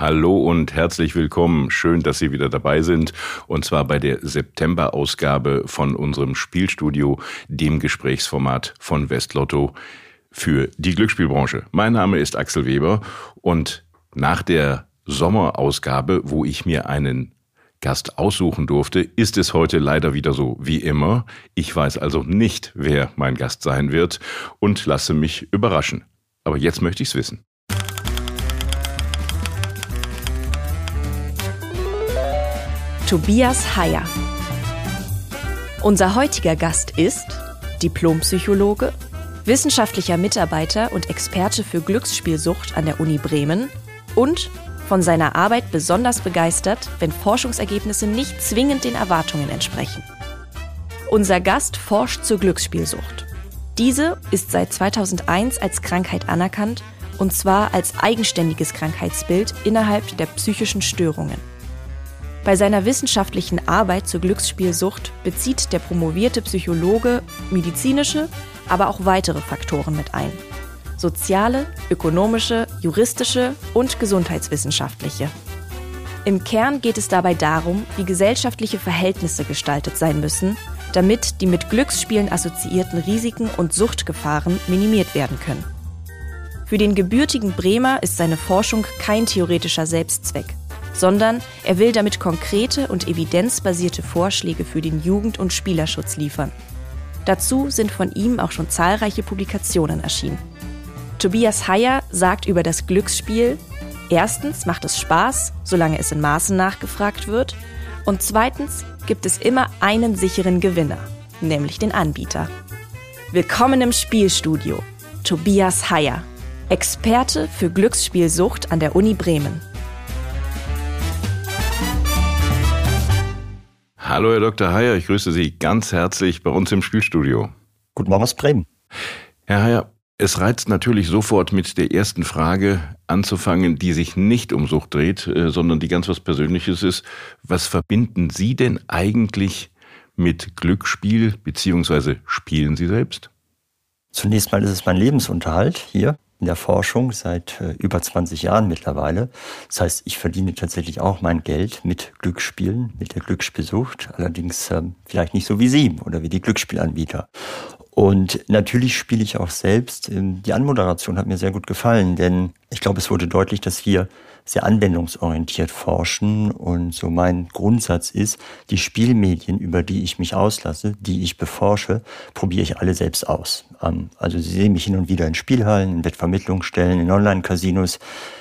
Hallo und herzlich willkommen. Schön, dass Sie wieder dabei sind. Und zwar bei der September-Ausgabe von unserem Spielstudio, dem Gesprächsformat von Westlotto für die Glücksspielbranche. Mein Name ist Axel Weber und nach der Sommerausgabe, wo ich mir einen Gast aussuchen durfte, ist es heute leider wieder so wie immer. Ich weiß also nicht, wer mein Gast sein wird und lasse mich überraschen. Aber jetzt möchte ich es wissen. Tobias Heyer. Unser heutiger Gast ist Diplompsychologe, wissenschaftlicher Mitarbeiter und Experte für Glücksspielsucht an der Uni Bremen und von seiner Arbeit besonders begeistert, wenn Forschungsergebnisse nicht zwingend den Erwartungen entsprechen. Unser Gast forscht zur Glücksspielsucht. Diese ist seit 2001 als Krankheit anerkannt und zwar als eigenständiges Krankheitsbild innerhalb der psychischen Störungen. Bei seiner wissenschaftlichen Arbeit zur Glücksspielsucht bezieht der promovierte Psychologe medizinische, aber auch weitere Faktoren mit ein. Soziale, ökonomische, juristische und gesundheitswissenschaftliche. Im Kern geht es dabei darum, wie gesellschaftliche Verhältnisse gestaltet sein müssen, damit die mit Glücksspielen assoziierten Risiken und Suchtgefahren minimiert werden können. Für den gebürtigen Bremer ist seine Forschung kein theoretischer Selbstzweck sondern er will damit konkrete und evidenzbasierte Vorschläge für den Jugend- und Spielerschutz liefern. Dazu sind von ihm auch schon zahlreiche Publikationen erschienen. Tobias Heyer sagt über das Glücksspiel, erstens macht es Spaß, solange es in Maßen nachgefragt wird, und zweitens gibt es immer einen sicheren Gewinner, nämlich den Anbieter. Willkommen im Spielstudio, Tobias Heyer, Experte für Glücksspielsucht an der Uni Bremen. Hallo, Herr Dr. Heyer, ich grüße Sie ganz herzlich bei uns im Spielstudio. Guten Morgen aus Bremen. Herr Heyer, es reizt natürlich sofort mit der ersten Frage anzufangen, die sich nicht um Sucht dreht, äh, sondern die ganz was Persönliches ist. Was verbinden Sie denn eigentlich mit Glücksspiel, beziehungsweise spielen Sie selbst? Zunächst mal ist es mein Lebensunterhalt hier in der Forschung seit äh, über 20 Jahren mittlerweile. Das heißt, ich verdiene tatsächlich auch mein Geld mit Glücksspielen, mit der Glücksspielsucht, allerdings ähm, vielleicht nicht so wie Sie oder wie die Glücksspielanbieter. Und natürlich spiele ich auch selbst. Ähm, die Anmoderation hat mir sehr gut gefallen, denn ich glaube, es wurde deutlich, dass wir sehr anwendungsorientiert forschen. Und so mein Grundsatz ist, die Spielmedien, über die ich mich auslasse, die ich beforsche, probiere ich alle selbst aus. Ähm, also Sie sehen mich hin und wieder in Spielhallen, in Wettvermittlungsstellen, in Online-Casinos,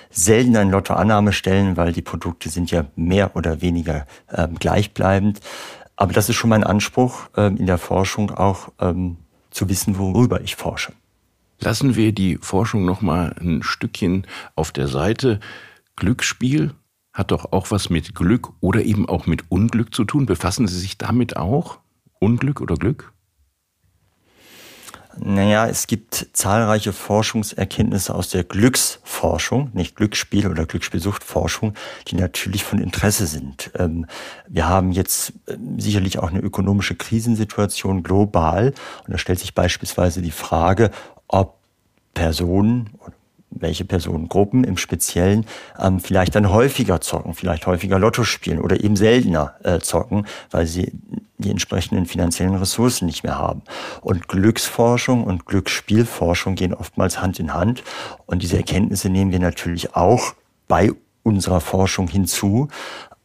selten an Lottoannahmestellen, weil die Produkte sind ja mehr oder weniger ähm, gleichbleibend. Aber das ist schon mein Anspruch ähm, in der Forschung auch zu wissen, worüber ich forsche. Lassen wir die Forschung noch mal ein Stückchen auf der Seite. Glücksspiel hat doch auch was mit Glück oder eben auch mit Unglück zu tun. Befassen Sie sich damit auch? Unglück oder Glück? Naja, es gibt zahlreiche Forschungserkenntnisse aus der Glücksforschung, nicht Glücksspiel oder Glücksspielsuchtforschung, die natürlich von Interesse sind. Ähm, wir haben jetzt ähm, sicherlich auch eine ökonomische Krisensituation global und da stellt sich beispielsweise die Frage, ob Personen welche Personengruppen im Speziellen ähm, vielleicht dann häufiger zocken, vielleicht häufiger Lotto spielen oder eben seltener äh, zocken, weil sie die entsprechenden finanziellen Ressourcen nicht mehr haben. Und Glücksforschung und Glücksspielforschung gehen oftmals Hand in Hand. Und diese Erkenntnisse nehmen wir natürlich auch bei unserer Forschung hinzu.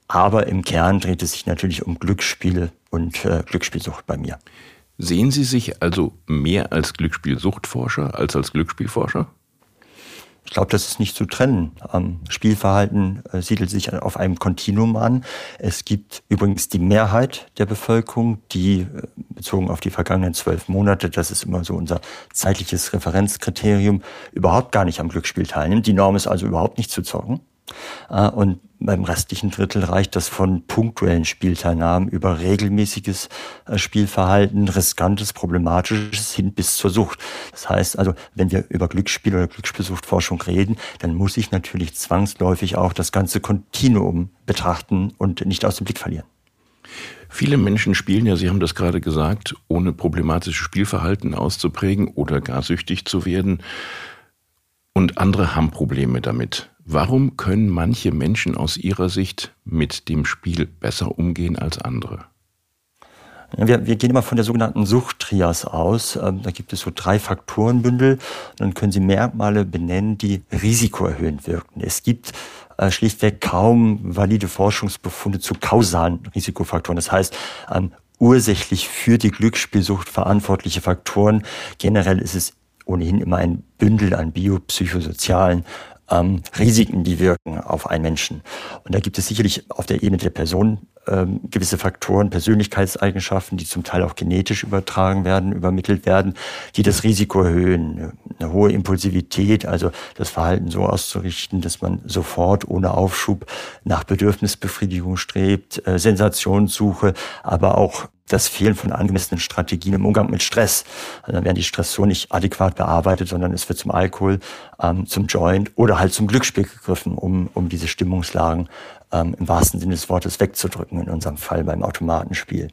Aber im Kern dreht es sich natürlich um Glücksspiele und äh, Glücksspielsucht bei mir. Sehen Sie sich also mehr als Glücksspielsuchtforscher als als Glücksspielforscher? Glaube, das ist nicht zu trennen. Ähm, Spielverhalten äh, siedelt sich auf einem Kontinuum an. Es gibt übrigens die Mehrheit der Bevölkerung, die äh, bezogen auf die vergangenen zwölf Monate, das ist immer so unser zeitliches Referenzkriterium, überhaupt gar nicht am Glücksspiel teilnimmt. Die Norm ist also überhaupt nicht zu zocken. Äh, und beim restlichen Drittel reicht das von punktuellen Spielteilnahmen über regelmäßiges äh, Spielverhalten, riskantes, problematisches hin bis zur Sucht. Das heißt also, wenn wir über Glücksspiel oder Glücksspielsuchtforschung reden, dann muss ich natürlich zwangsläufig auch das ganze Kontinuum betrachten und nicht aus dem Blick verlieren. Viele Menschen spielen ja, Sie haben das gerade gesagt, ohne problematisches Spielverhalten auszuprägen oder gar süchtig zu werden. Und andere haben Probleme damit. Warum können manche Menschen aus Ihrer Sicht mit dem Spiel besser umgehen als andere? Wir, wir gehen immer von der sogenannten Suchttrias aus. Ähm, da gibt es so drei Faktorenbündel. Dann können Sie Merkmale benennen, die risikoerhöhend wirken. Es gibt äh, schlichtweg kaum valide Forschungsbefunde zu kausalen Risikofaktoren. Das heißt, ähm, ursächlich für die Glücksspielsucht verantwortliche Faktoren. Generell ist es ohnehin immer ein Bündel an biopsychosozialen ähm, Risiken, die wirken auf einen Menschen. Und da gibt es sicherlich auf der Ebene der Person ähm, gewisse Faktoren, Persönlichkeitseigenschaften, die zum Teil auch genetisch übertragen werden, übermittelt werden, die das Risiko erhöhen. Eine hohe Impulsivität, also das Verhalten so auszurichten, dass man sofort ohne Aufschub nach Bedürfnisbefriedigung strebt, äh, Sensationssuche, aber auch das Fehlen von angemessenen Strategien im Umgang mit Stress. Also dann werden die Stressoren nicht adäquat bearbeitet, sondern es wird zum Alkohol, ähm, zum Joint oder halt zum Glücksspiel gegriffen, um, um diese Stimmungslagen ähm, im wahrsten Sinne des Wortes wegzudrücken, in unserem Fall beim Automatenspiel.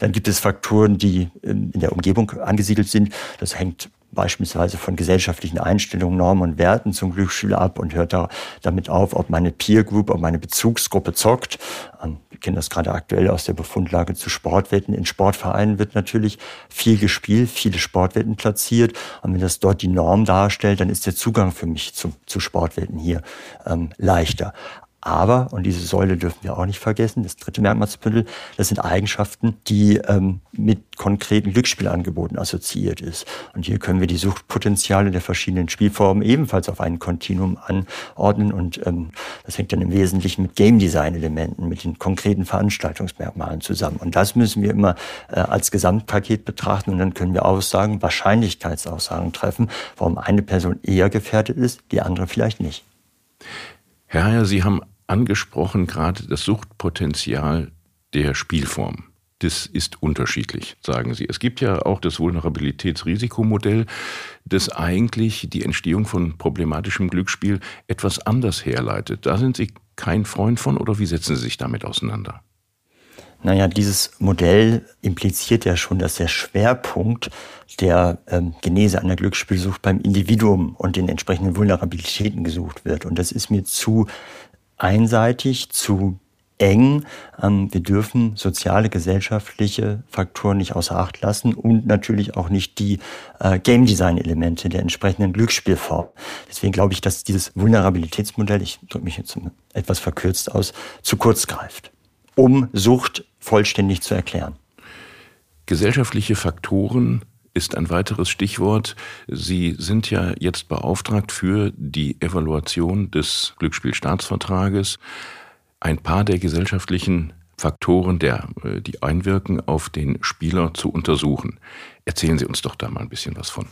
Dann gibt es Faktoren, die ähm, in der Umgebung angesiedelt sind. Das hängt beispielsweise von gesellschaftlichen Einstellungen, Normen und Werten zum Glücksspiel ab und hört da damit auf, ob meine Peer Group, ob meine Bezugsgruppe zockt. Ähm, wir kennen das gerade aktuell aus der Befundlage zu Sportwetten. In Sportvereinen wird natürlich viel gespielt, viele Sportwetten platziert. Und wenn das dort die Norm darstellt, dann ist der Zugang für mich zu, zu Sportwetten hier ähm, leichter. Aber, und diese Säule dürfen wir auch nicht vergessen, das dritte Merkmalsbündel, das sind Eigenschaften, die ähm, mit konkreten Glücksspielangeboten assoziiert ist. Und hier können wir die Suchtpotenziale der verschiedenen Spielformen ebenfalls auf ein Kontinuum anordnen. Und ähm, das hängt dann im Wesentlichen mit Game Design-Elementen, mit den konkreten Veranstaltungsmerkmalen zusammen. Und das müssen wir immer äh, als Gesamtpaket betrachten. Und dann können wir Aussagen, Wahrscheinlichkeitsaussagen treffen, warum eine Person eher gefährdet ist, die andere vielleicht nicht. Herr Heyer, Sie haben angesprochen gerade das Suchtpotenzial der Spielform. Das ist unterschiedlich, sagen Sie. Es gibt ja auch das Vulnerabilitätsrisikomodell, das eigentlich die Entstehung von problematischem Glücksspiel etwas anders herleitet. Da sind Sie kein Freund von oder wie setzen Sie sich damit auseinander? Naja, dieses Modell impliziert ja schon, dass der Schwerpunkt der ähm, Genese einer Glücksspielsucht beim Individuum und den entsprechenden Vulnerabilitäten gesucht wird. Und das ist mir zu einseitig, zu eng. Ähm, wir dürfen soziale, gesellschaftliche Faktoren nicht außer Acht lassen und natürlich auch nicht die äh, Game Design Elemente der entsprechenden Glücksspielform. Deswegen glaube ich, dass dieses Vulnerabilitätsmodell, ich drücke mich jetzt etwas verkürzt aus, zu kurz greift, um Sucht vollständig zu erklären. Gesellschaftliche Faktoren ist ein weiteres Stichwort. Sie sind ja jetzt beauftragt für die Evaluation des Glücksspielstaatsvertrages. Ein paar der gesellschaftlichen Faktoren, der, äh, die einwirken auf den Spieler zu untersuchen. Erzählen Sie uns doch da mal ein bisschen was von.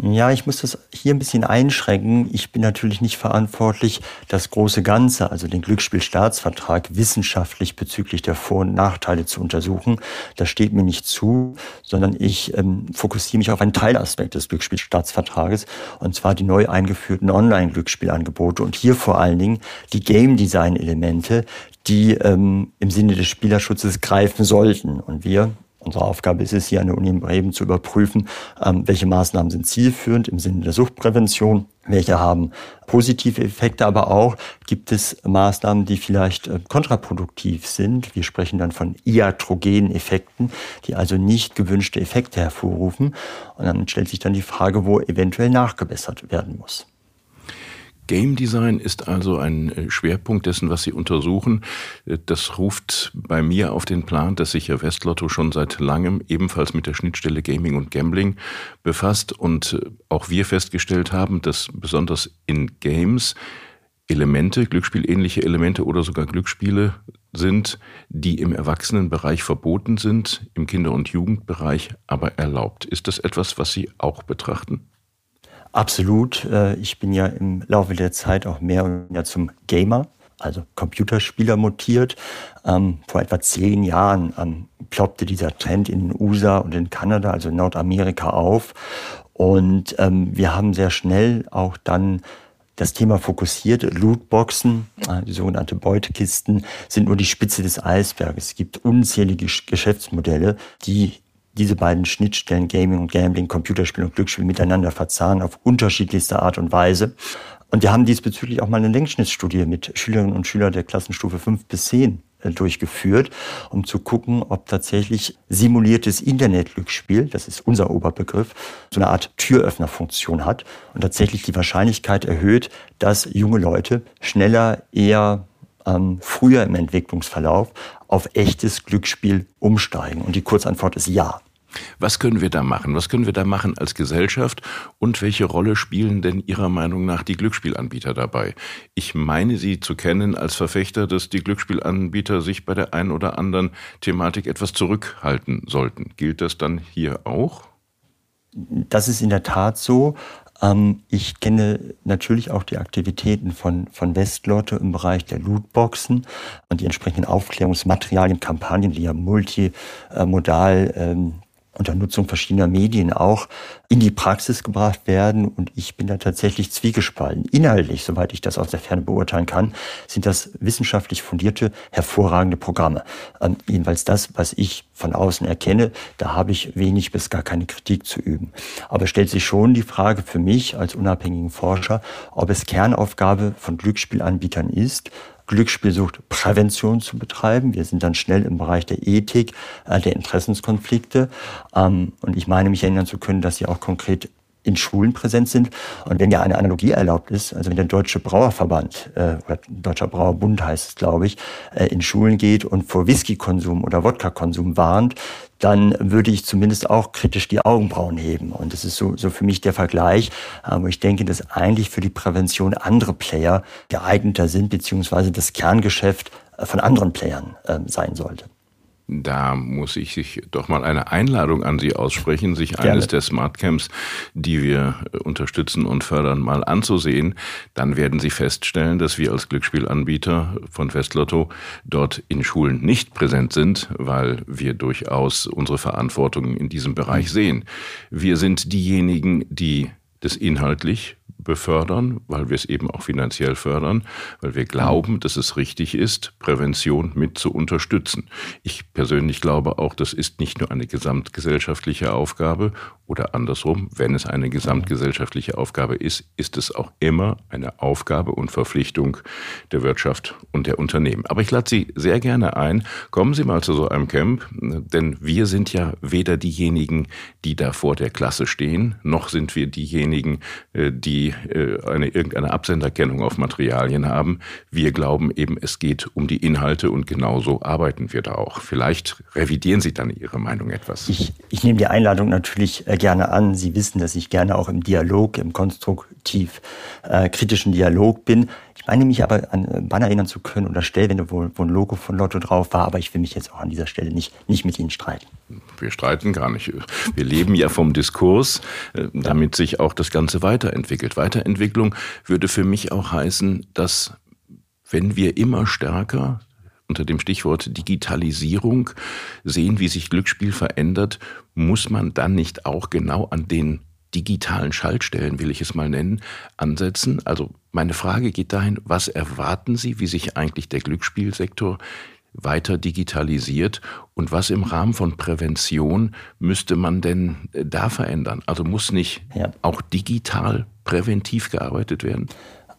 Ja, ich muss das hier ein bisschen einschränken. Ich bin natürlich nicht verantwortlich, das große Ganze, also den Glücksspielstaatsvertrag, wissenschaftlich bezüglich der Vor- und Nachteile zu untersuchen. Das steht mir nicht zu, sondern ich ähm, fokussiere mich auf einen Teilaspekt des Glücksspielstaatsvertrages, und zwar die neu eingeführten Online-Glücksspielangebote und hier vor allen Dingen die Game-Design-Elemente, die ähm, im Sinne des Spielerschutzes greifen sollten. Und wir Unsere Aufgabe ist es hier an der Uni in Bremen zu überprüfen, ähm, welche Maßnahmen sind zielführend im Sinne der Suchtprävention, welche haben positive Effekte, aber auch gibt es Maßnahmen, die vielleicht äh, kontraproduktiv sind. Wir sprechen dann von iatrogenen Effekten, die also nicht gewünschte Effekte hervorrufen. Und dann stellt sich dann die Frage, wo eventuell nachgebessert werden muss. Game Design ist also ein äh, Schwerpunkt dessen, was Sie untersuchen. Äh, das ruft bei mir auf den Plan, dass sich ja Westlotto schon seit langem ebenfalls mit der Schnittstelle Gaming und Gambling befasst und äh, auch wir festgestellt haben, dass besonders in Games Elemente, Glücksspielähnliche Elemente oder sogar Glücksspiele sind, die im Erwachsenenbereich verboten sind, im Kinder- und Jugendbereich aber erlaubt. Ist das etwas, was Sie auch betrachten? Absolut. Äh, ich bin ja im Laufe der Zeit auch mehr und mehr zum Gamer, also Computerspieler mutiert. Ähm, vor etwa zehn Jahren ähm, ploppte dieser Trend in den USA und in Kanada, also in Nordamerika auf. Und ähm, wir haben sehr schnell auch dann das Thema fokussiert. Lootboxen, äh, die sogenannte Beutekisten, sind nur die Spitze des Eisberges. Es gibt unzählige Geschäftsmodelle, die diese beiden Schnittstellen Gaming und Gambling, Computerspiel und Glücksspiel miteinander verzahnen auf unterschiedlichste Art und Weise. Und wir haben diesbezüglich auch mal eine Längsschnittsstudie mit Schülerinnen und Schülern der Klassenstufe 5 bis 10 äh, durchgeführt, um zu gucken, ob tatsächlich simuliertes Internetglücksspiel, das ist unser Oberbegriff, so eine Art Türöffnerfunktion hat und tatsächlich die Wahrscheinlichkeit erhöht, dass junge Leute schneller, eher ähm, früher im Entwicklungsverlauf auf echtes Glücksspiel umsteigen. Und die Kurzantwort ist ja. Was können wir da machen? Was können wir da machen als Gesellschaft? Und welche Rolle spielen denn Ihrer Meinung nach die Glücksspielanbieter dabei? Ich meine Sie zu kennen als Verfechter, dass die Glücksspielanbieter sich bei der einen oder anderen Thematik etwas zurückhalten sollten. Gilt das dann hier auch? Das ist in der Tat so. Ähm, ich kenne natürlich auch die Aktivitäten von, von Westlotto im Bereich der Lootboxen und die entsprechenden Aufklärungsmaterialien, Kampagnen, die ja multimodal ähm, unter Nutzung verschiedener Medien auch in die Praxis gebracht werden. Und ich bin da tatsächlich zwiegespalten. Inhaltlich, soweit ich das aus der Ferne beurteilen kann, sind das wissenschaftlich fundierte, hervorragende Programme. Ähm, jedenfalls das, was ich von außen erkenne, da habe ich wenig bis gar keine Kritik zu üben. Aber stellt sich schon die Frage für mich als unabhängigen Forscher, ob es Kernaufgabe von Glücksspielanbietern ist, Glücksspielsucht Prävention zu betreiben. Wir sind dann schnell im Bereich der Ethik, äh, der Interessenskonflikte. Ähm, und ich meine mich erinnern zu können, dass sie auch konkret in Schulen präsent sind. Und wenn ja eine Analogie erlaubt ist, also wenn der Deutsche Brauerverband äh, oder Deutscher Brauerbund heißt es, glaube ich, äh, in Schulen geht und vor Whiskykonsum oder Wodka-Konsum warnt, dann würde ich zumindest auch kritisch die Augenbrauen heben. Und das ist so, so für mich der Vergleich, äh, wo ich denke, dass eigentlich für die Prävention andere Player geeigneter sind, beziehungsweise das Kerngeschäft äh, von anderen Playern äh, sein sollte. Da muss ich sich doch mal eine Einladung an Sie aussprechen, sich Gerne. eines der Smartcamps, die wir äh, unterstützen und fördern, mal anzusehen. Dann werden Sie feststellen, dass wir als Glücksspielanbieter von Festlotto dort in Schulen nicht präsent sind, weil wir durchaus unsere Verantwortung in diesem Bereich sehen. Wir sind diejenigen, die das inhaltlich befördern, weil wir es eben auch finanziell fördern, weil wir glauben, dass es richtig ist, Prävention mit zu unterstützen. Ich persönlich glaube auch, das ist nicht nur eine gesamtgesellschaftliche Aufgabe oder andersrum, wenn es eine gesamtgesellschaftliche Aufgabe ist, ist es auch immer eine Aufgabe und Verpflichtung der Wirtschaft und der Unternehmen. Aber ich lade Sie sehr gerne ein, kommen Sie mal zu so einem Camp, denn wir sind ja weder diejenigen, die da vor der Klasse stehen, noch sind wir diejenigen, äh, die eine, irgendeine Absenderkennung auf Materialien haben. Wir glauben eben, es geht um die Inhalte und genauso arbeiten wir da auch. Vielleicht revidieren Sie dann Ihre Meinung etwas. Ich, ich nehme die Einladung natürlich äh, gerne an. Sie wissen, dass ich gerne auch im Dialog, im konstruktiv äh, kritischen Dialog bin meine mich aber an äh, Banner erinnern zu können oder Stellwände, wo, wo ein Logo von Lotto drauf war, aber ich will mich jetzt auch an dieser Stelle nicht, nicht mit Ihnen streiten. Wir streiten gar nicht. Wir leben ja vom Diskurs, äh, damit sich auch das Ganze weiterentwickelt. Weiterentwicklung würde für mich auch heißen, dass wenn wir immer stärker unter dem Stichwort Digitalisierung sehen, wie sich Glücksspiel verändert, muss man dann nicht auch genau an den digitalen Schaltstellen, will ich es mal nennen, ansetzen? Also meine Frage geht dahin, was erwarten Sie, wie sich eigentlich der Glücksspielsektor weiter digitalisiert und was im Rahmen von Prävention müsste man denn äh, da verändern? Also muss nicht ja. auch digital präventiv gearbeitet werden?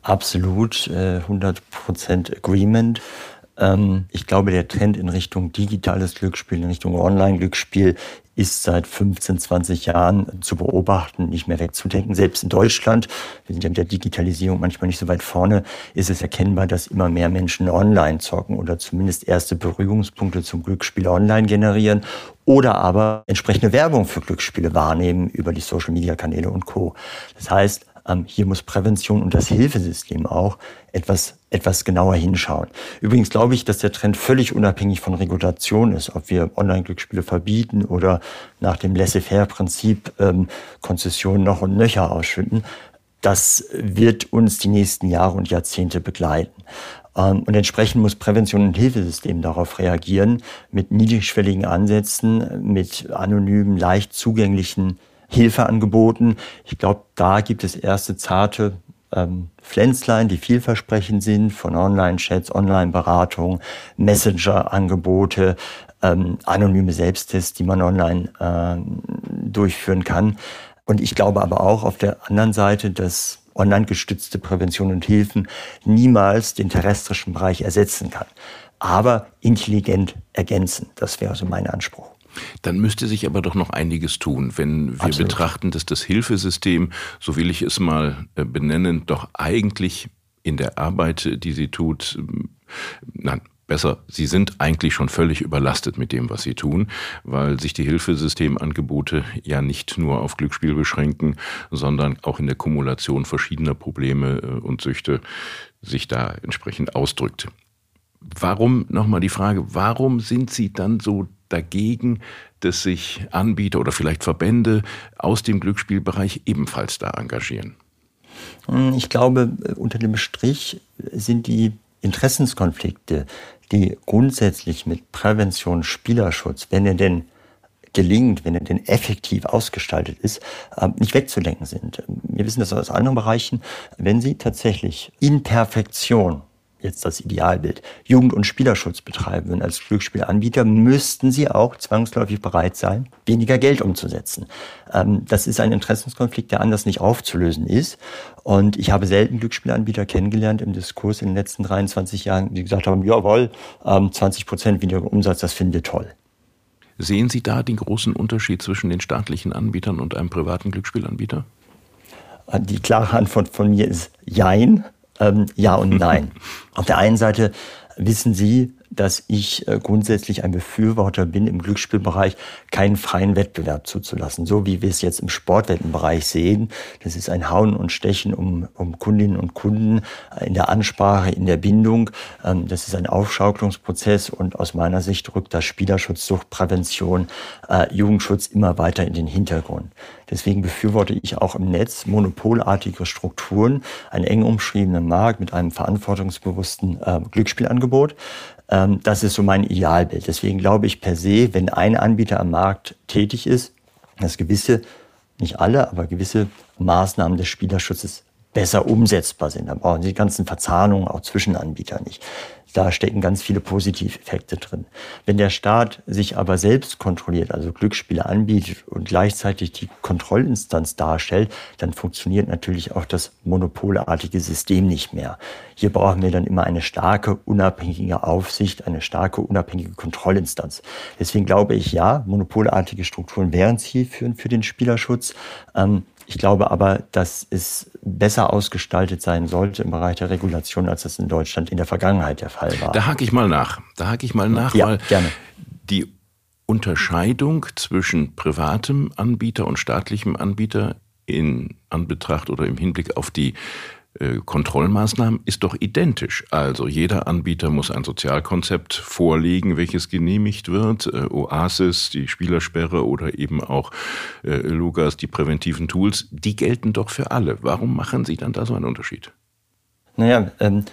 Absolut, 100% äh, Agreement. Ähm, ich glaube, der Trend in Richtung digitales Glücksspiel, in Richtung Online-Glücksspiel ist seit 15, 20 Jahren zu beobachten, nicht mehr wegzudenken. Selbst in Deutschland, wir sind ja mit der Digitalisierung manchmal nicht so weit vorne, ist es erkennbar, dass immer mehr Menschen online zocken oder zumindest erste Berührungspunkte zum Glücksspiel online generieren oder aber entsprechende Werbung für Glücksspiele wahrnehmen über die Social-Media-Kanäle und Co. Das heißt, ähm, hier muss Prävention und das Hilfesystem auch etwas, etwas genauer hinschauen. Übrigens glaube ich, dass der Trend völlig unabhängig von Regulation ist, ob wir Online-Glücksspiele verbieten oder nach dem Laissez-faire-Prinzip ähm, Konzessionen noch und nöcher ausschütten. Das wird uns die nächsten Jahre und Jahrzehnte begleiten. Ähm, und entsprechend muss Prävention und Hilfesystem darauf reagieren, mit niedrigschwelligen Ansätzen, mit anonymen, leicht zugänglichen Hilfeangeboten. Ich glaube, da gibt es erste zarte ähm, Pflänzlein, die vielversprechend sind, von Online-Chats, Online-Beratung, Messenger-Angebote, ähm, anonyme Selbsttests, die man online äh, durchführen kann. Und ich glaube aber auch auf der anderen Seite, dass online gestützte Prävention und Hilfen niemals den terrestrischen Bereich ersetzen kann, aber intelligent ergänzen. Das wäre so mein Anspruch. Dann müsste sich aber doch noch einiges tun, wenn wir Absolut. betrachten, dass das Hilfesystem, so will ich es mal äh, benennen, doch eigentlich in der Arbeit, die sie tut, ähm, nein, besser, sie sind eigentlich schon völlig überlastet mit dem, was sie tun, weil sich die Hilfesystemangebote ja nicht nur auf Glücksspiel beschränken, sondern auch in der Kumulation verschiedener Probleme äh, und Süchte sich da entsprechend ausdrückt. Warum, nochmal die Frage, warum sind Sie dann so dagegen, dass sich Anbieter oder vielleicht Verbände aus dem Glücksspielbereich ebenfalls da engagieren? Hm, ich glaube, unter dem Strich sind die Interessenskonflikte, die grundsätzlich mit Prävention, Spielerschutz, wenn er denn gelingt, wenn er denn effektiv ausgestaltet ist, ähm, nicht wegzudenken sind. Wir wissen das aus anderen Bereichen. Wenn Sie tatsächlich in Perfektion jetzt das Idealbild, Jugend- und Spielerschutz betreiben würden als Glücksspielanbieter, müssten sie auch zwangsläufig bereit sein, weniger Geld umzusetzen. Ähm, das ist ein Interessenskonflikt, der anders nicht aufzulösen ist. Und ich habe selten Glücksspielanbieter kennengelernt im Diskurs in den letzten 23 Jahren, die gesagt haben, jawohl, 20 ähm, Prozent weniger Umsatz, das finden wir toll. Sehen Sie da den großen Unterschied zwischen den staatlichen Anbietern und einem privaten Glücksspielanbieter? Die klare Antwort von mir ist Jein. Ähm, ja und nein. Auf der einen Seite wissen Sie, dass ich äh, grundsätzlich ein Befürworter bin, im Glücksspielbereich keinen freien Wettbewerb zuzulassen. So wie wir es jetzt im Sportwettenbereich sehen. Das ist ein Hauen und Stechen um, um Kundinnen und Kunden äh, in der Ansprache, in der Bindung. Ähm, das ist ein Aufschaukelungsprozess und aus meiner Sicht rückt das Spielerschutz, Suchtprävention, äh, Jugendschutz immer weiter in den Hintergrund. Deswegen befürworte ich auch im Netz monopolartige Strukturen, einen eng umschriebenen Markt mit einem verantwortungsbewussten äh, Glücksspielangebot. Ähm, das ist so mein Idealbild. Deswegen glaube ich per se, wenn ein Anbieter am Markt tätig ist, dass gewisse, nicht alle, aber gewisse Maßnahmen des Spielerschutzes besser umsetzbar sind. Dann brauchen Sie die ganzen Verzahnungen auch zwischen Anbietern nicht. Da stecken ganz viele Positiveffekte drin. Wenn der Staat sich aber selbst kontrolliert, also Glücksspiele anbietet und gleichzeitig die Kontrollinstanz darstellt, dann funktioniert natürlich auch das monopolartige System nicht mehr. Hier brauchen wir dann immer eine starke, unabhängige Aufsicht, eine starke, unabhängige Kontrollinstanz. Deswegen glaube ich, ja, monopolartige Strukturen wären zielführend für den Spielerschutz. Ähm, ich glaube aber, dass es besser ausgestaltet sein sollte im Bereich der Regulation, als das in Deutschland in der Vergangenheit der Fall war. Da hake ich mal nach. Da hake ich mal nach, ja, weil gerne. die Unterscheidung zwischen privatem Anbieter und staatlichem Anbieter in Anbetracht oder im Hinblick auf die Kontrollmaßnahmen ist doch identisch. Also jeder Anbieter muss ein Sozialkonzept vorlegen, welches genehmigt wird. Äh, Oasis, die Spielersperre oder eben auch äh, Lugas, die präventiven Tools, die gelten doch für alle. Warum machen Sie dann da so einen Unterschied? Naja, ähm,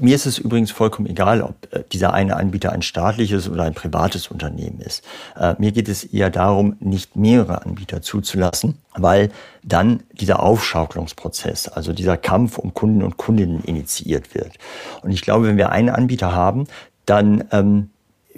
mir ist es übrigens vollkommen egal, ob äh, dieser eine Anbieter ein staatliches oder ein privates Unternehmen ist. Äh, mir geht es eher darum, nicht mehrere Anbieter zuzulassen, weil dann dieser Aufschaukelungsprozess, also dieser Kampf um Kunden und Kundinnen initiiert wird. Und ich glaube, wenn wir einen Anbieter haben, dann ähm,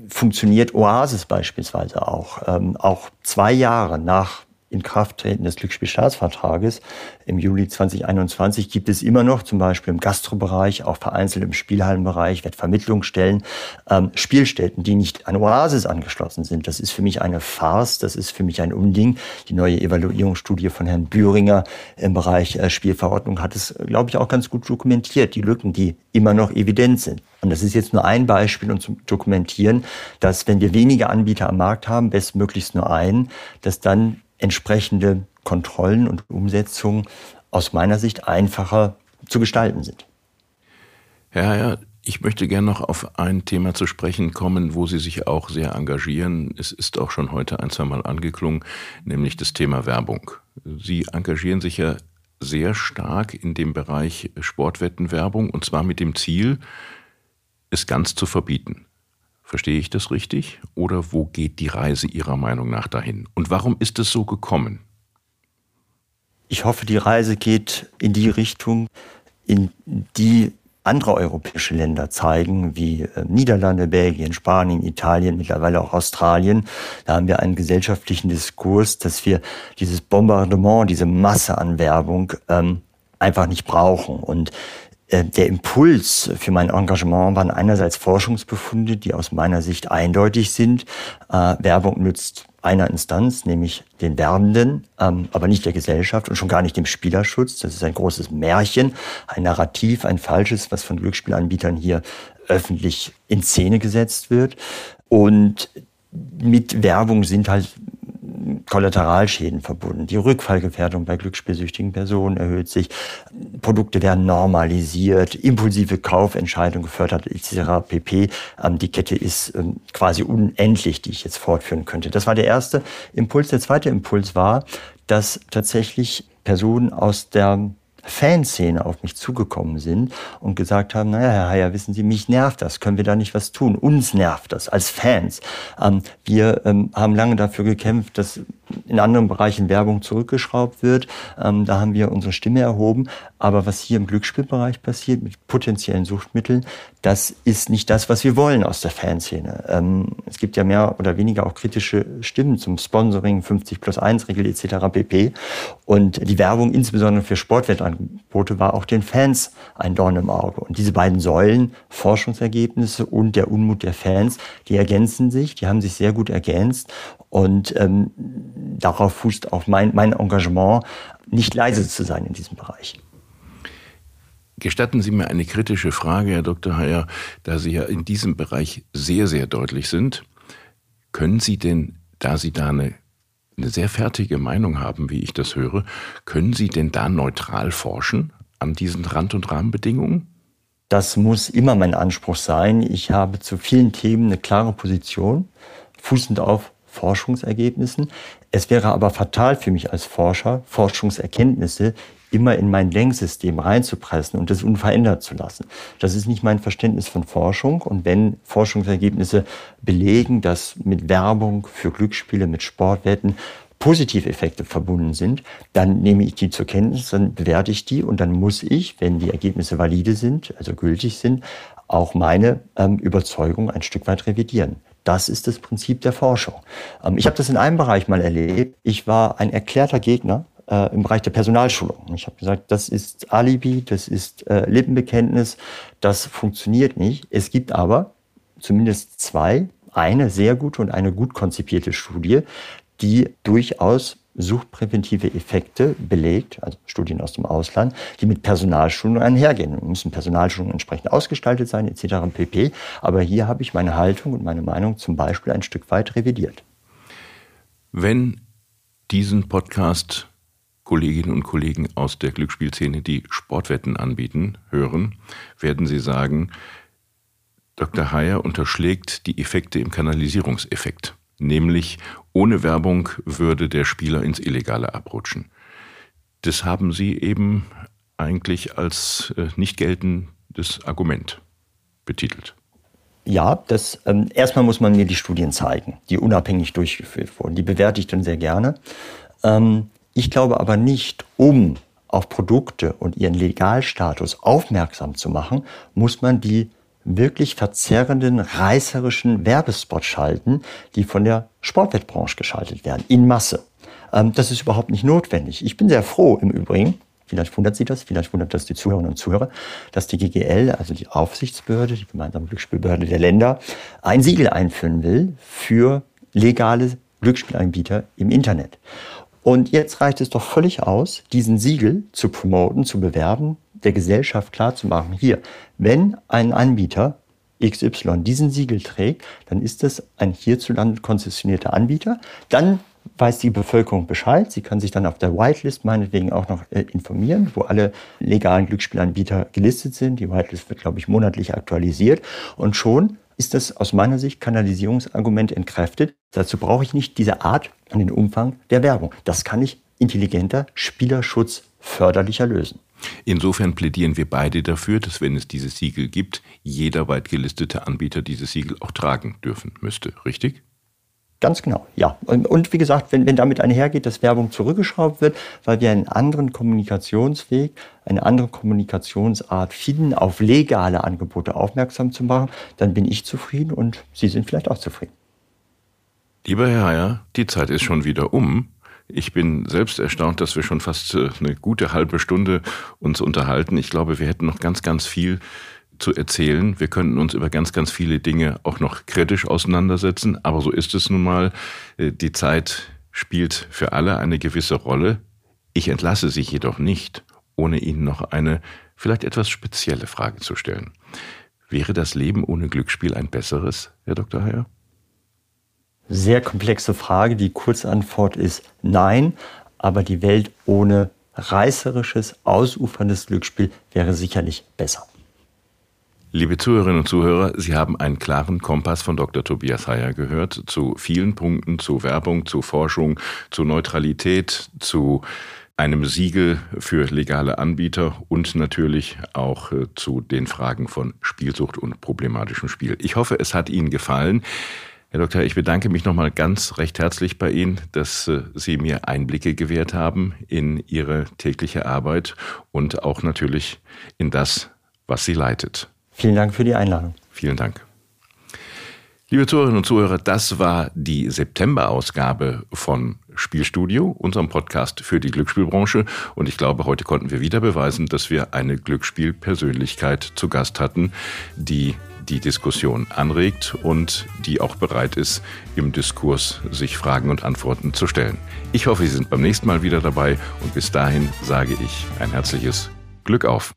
funktioniert Oasis beispielsweise auch. Ähm, auch zwei Jahre nach Inkrafttreten des Glücksspielstaatsvertrages im Juli 2021 gibt es immer noch, zum Beispiel im Gastrobereich, auch vereinzelt im Spielhallenbereich, Wettvermittlungsstellen, ähm, Spielstätten, die nicht an Oasis angeschlossen sind. Das ist für mich eine Farce, das ist für mich ein Unding. Die neue Evaluierungsstudie von Herrn Büringer im Bereich äh, Spielverordnung hat es, glaube ich, auch ganz gut dokumentiert, die Lücken, die immer noch evident sind. Und das ist jetzt nur ein Beispiel, um zu dokumentieren, dass wenn wir wenige Anbieter am Markt haben, bestmöglichst nur einen, dass dann entsprechende Kontrollen und Umsetzungen aus meiner Sicht einfacher zu gestalten sind. Herr Heyer, ich möchte gerne noch auf ein Thema zu sprechen kommen, wo Sie sich auch sehr engagieren. Es ist auch schon heute ein, zwei Mal angeklungen, nämlich das Thema Werbung. Sie engagieren sich ja sehr stark in dem Bereich Sportwettenwerbung und zwar mit dem Ziel, es ganz zu verbieten. Verstehe ich das richtig? Oder wo geht die Reise Ihrer Meinung nach dahin? Und warum ist es so gekommen? Ich hoffe, die Reise geht in die Richtung, in die andere europäische Länder zeigen, wie äh, Niederlande, Belgien, Spanien, Italien, mittlerweile auch Australien. Da haben wir einen gesellschaftlichen Diskurs, dass wir dieses Bombardement, diese Masse an Werbung ähm, einfach nicht brauchen. Und der Impuls für mein Engagement waren einerseits Forschungsbefunde, die aus meiner Sicht eindeutig sind. Äh, Werbung nützt einer Instanz, nämlich den Werbenden, ähm, aber nicht der Gesellschaft und schon gar nicht dem Spielerschutz. Das ist ein großes Märchen, ein Narrativ, ein falsches, was von Glücksspielanbietern hier öffentlich in Szene gesetzt wird. Und mit Werbung sind halt Kollateralschäden verbunden. Die Rückfallgefährdung bei glücksspielsüchtigen Personen erhöht sich. Produkte werden normalisiert, impulsive Kaufentscheidungen gefördert etc. pp. Ähm, die Kette ist ähm, quasi unendlich, die ich jetzt fortführen könnte. Das war der erste Impuls. Der zweite Impuls war, dass tatsächlich Personen aus der Fanszene auf mich zugekommen sind und gesagt haben, naja, Herr Heyer, wissen Sie, mich nervt das, können wir da nicht was tun? Uns nervt das als Fans. Ähm, wir ähm, haben lange dafür gekämpft, dass in anderen Bereichen Werbung zurückgeschraubt wird. Ähm, da haben wir unsere Stimme erhoben. Aber was hier im Glücksspielbereich passiert mit potenziellen Suchtmitteln, das ist nicht das, was wir wollen aus der Fanszene. Ähm, es gibt ja mehr oder weniger auch kritische Stimmen zum Sponsoring, 50 plus 1 Regel etc. pp. Und die Werbung insbesondere für Sportwettangebote war auch den Fans ein Dorn im Auge. Und diese beiden Säulen, Forschungsergebnisse und der Unmut der Fans, die ergänzen sich, die haben sich sehr gut ergänzt. Und ähm, darauf fußt auch mein, mein Engagement, nicht leise zu sein in diesem Bereich. Gestatten Sie mir eine kritische Frage, Herr Dr. Heyer, da Sie ja in diesem Bereich sehr, sehr deutlich sind. Können Sie denn, da Sie da eine, eine sehr fertige Meinung haben, wie ich das höre, können Sie denn da neutral forschen an diesen Rand- und Rahmenbedingungen? Das muss immer mein Anspruch sein. Ich habe zu vielen Themen eine klare Position, fußend auf Forschungsergebnissen. Es wäre aber fatal für mich als Forscher, Forschungserkenntnisse immer in mein Denksystem reinzupressen und das unverändert zu lassen. Das ist nicht mein Verständnis von Forschung. Und wenn Forschungsergebnisse belegen, dass mit Werbung für Glücksspiele, mit Sportwetten Positiveffekte verbunden sind, dann nehme ich die zur Kenntnis, dann bewerte ich die und dann muss ich, wenn die Ergebnisse valide sind, also gültig sind, auch meine ähm, Überzeugung ein Stück weit revidieren. Das ist das Prinzip der Forschung. Ähm, ich habe das in einem Bereich mal erlebt. Ich war ein erklärter Gegner äh, im Bereich der Personalschulung. Ich habe gesagt, das ist Alibi, das ist äh, Lippenbekenntnis, das funktioniert nicht. Es gibt aber zumindest zwei, eine sehr gute und eine gut konzipierte Studie, die durchaus suchtpräventive Effekte belegt, also Studien aus dem Ausland, die mit Personalschulung einhergehen. Müssen Personalschulungen entsprechend ausgestaltet sein, etc. pp. Aber hier habe ich meine Haltung und meine Meinung zum Beispiel ein Stück weit revidiert. Wenn diesen Podcast Kolleginnen und Kollegen aus der Glücksspielszene, die Sportwetten anbieten, hören, werden sie sagen, Dr. Heyer unterschlägt die Effekte im Kanalisierungseffekt nämlich ohne Werbung würde der Spieler ins Illegale abrutschen. Das haben Sie eben eigentlich als äh, nicht geltendes Argument betitelt. Ja, das ähm, erstmal muss man mir die Studien zeigen, die unabhängig durchgeführt wurden. Die bewerte ich dann sehr gerne. Ähm, ich glaube aber nicht, um auf Produkte und ihren Legalstatus aufmerksam zu machen, muss man die wirklich verzerrenden, reißerischen Werbespots schalten, die von der Sportwettbranche geschaltet werden, in Masse. Ähm, das ist überhaupt nicht notwendig. Ich bin sehr froh im Übrigen, vielleicht wundert Sie das, vielleicht wundert das die Zuhörerinnen und Zuhörer, dass die GGL, also die Aufsichtsbehörde, die gemeinsame Glücksspielbehörde der Länder, ein Siegel einführen will für legale Glücksspielanbieter im Internet. Und jetzt reicht es doch völlig aus, diesen Siegel zu promoten, zu bewerben, der Gesellschaft klarzumachen, hier, wenn ein Anbieter XY diesen Siegel trägt, dann ist es ein hierzulande konzessionierter Anbieter. Dann weiß die Bevölkerung Bescheid. Sie kann sich dann auf der Whitelist meinetwegen auch noch äh, informieren, wo alle legalen Glücksspielanbieter gelistet sind. Die Whitelist wird, glaube ich, monatlich aktualisiert. Und schon ist das aus meiner Sicht Kanalisierungsargument entkräftet. Dazu brauche ich nicht diese Art und den Umfang der Werbung. Das kann ich intelligenter, Spielerschutz förderlicher lösen. Insofern plädieren wir beide dafür, dass wenn es dieses Siegel gibt, jeder weit gelistete Anbieter dieses Siegel auch tragen dürfen müsste, richtig? Ganz genau, ja. Und, und, wie gesagt, wenn, wenn damit einhergeht, dass Werbung zurückgeschraubt wird, weil wir einen anderen Kommunikationsweg, eine andere Kommunikationsart finden, auf legale Angebote aufmerksam zu machen, dann bin ich zufrieden und Sie sind vielleicht auch zufrieden. Lieber Herr Heyer, die Zeit ist schon wieder um. Ich bin selbst erstaunt, dass wir schon fast äh, eine gute halbe Stunde uns unterhalten. Ich glaube, wir hätten noch ganz, ganz viel zu erzählen. Wir könnten uns über ganz, ganz viele Dinge auch noch kritisch auseinandersetzen. Aber so ist es nun mal. Äh, die Zeit spielt für alle eine gewisse Rolle. Ich entlasse Sie jedoch nicht, ohne Ihnen noch eine vielleicht etwas spezielle Frage zu stellen. Wäre das Leben ohne Glücksspiel ein besseres, Herr Dr. Heyer? Sehr komplexe Frage. Die Kurzantwort ist nein, aber die Welt ohne reißerisches, ausuferndes Glücksspiel wäre sicherlich besser. Liebe Zuhörerinnen und Zuhörer, Sie haben einen klaren Kompass von Dr. Tobias Heyer gehört zu vielen Punkten, zu Werbung, zu Forschung, zu Neutralität, zu einem Siegel für legale Anbieter und natürlich auch äh, zu den Fragen von Spielsucht und problematischem Spiel. Ich hoffe, es hat Ihnen gefallen. Herr Doktor, ich bedanke mich nochmal ganz recht herzlich bei Ihnen, dass äh, Sie mir Einblicke gewährt haben in Ihre tägliche Arbeit und auch natürlich in das, was Sie leitet. Vielen Dank für die Einladung. Vielen Dank. Liebe Zuhörerinnen und Zuhörer, das war die September-Ausgabe von Spielstudio, unserem Podcast für die Glücksspielbranche. Und ich glaube, heute konnten wir wieder beweisen, dass wir eine Glücksspielpersönlichkeit zu Gast hatten, die die Diskussion anregt und die auch bereit ist, im Diskurs sich Fragen und Antworten zu stellen. Ich hoffe, Sie sind beim nächsten Mal wieder dabei und bis dahin sage ich ein herzliches Glück auf.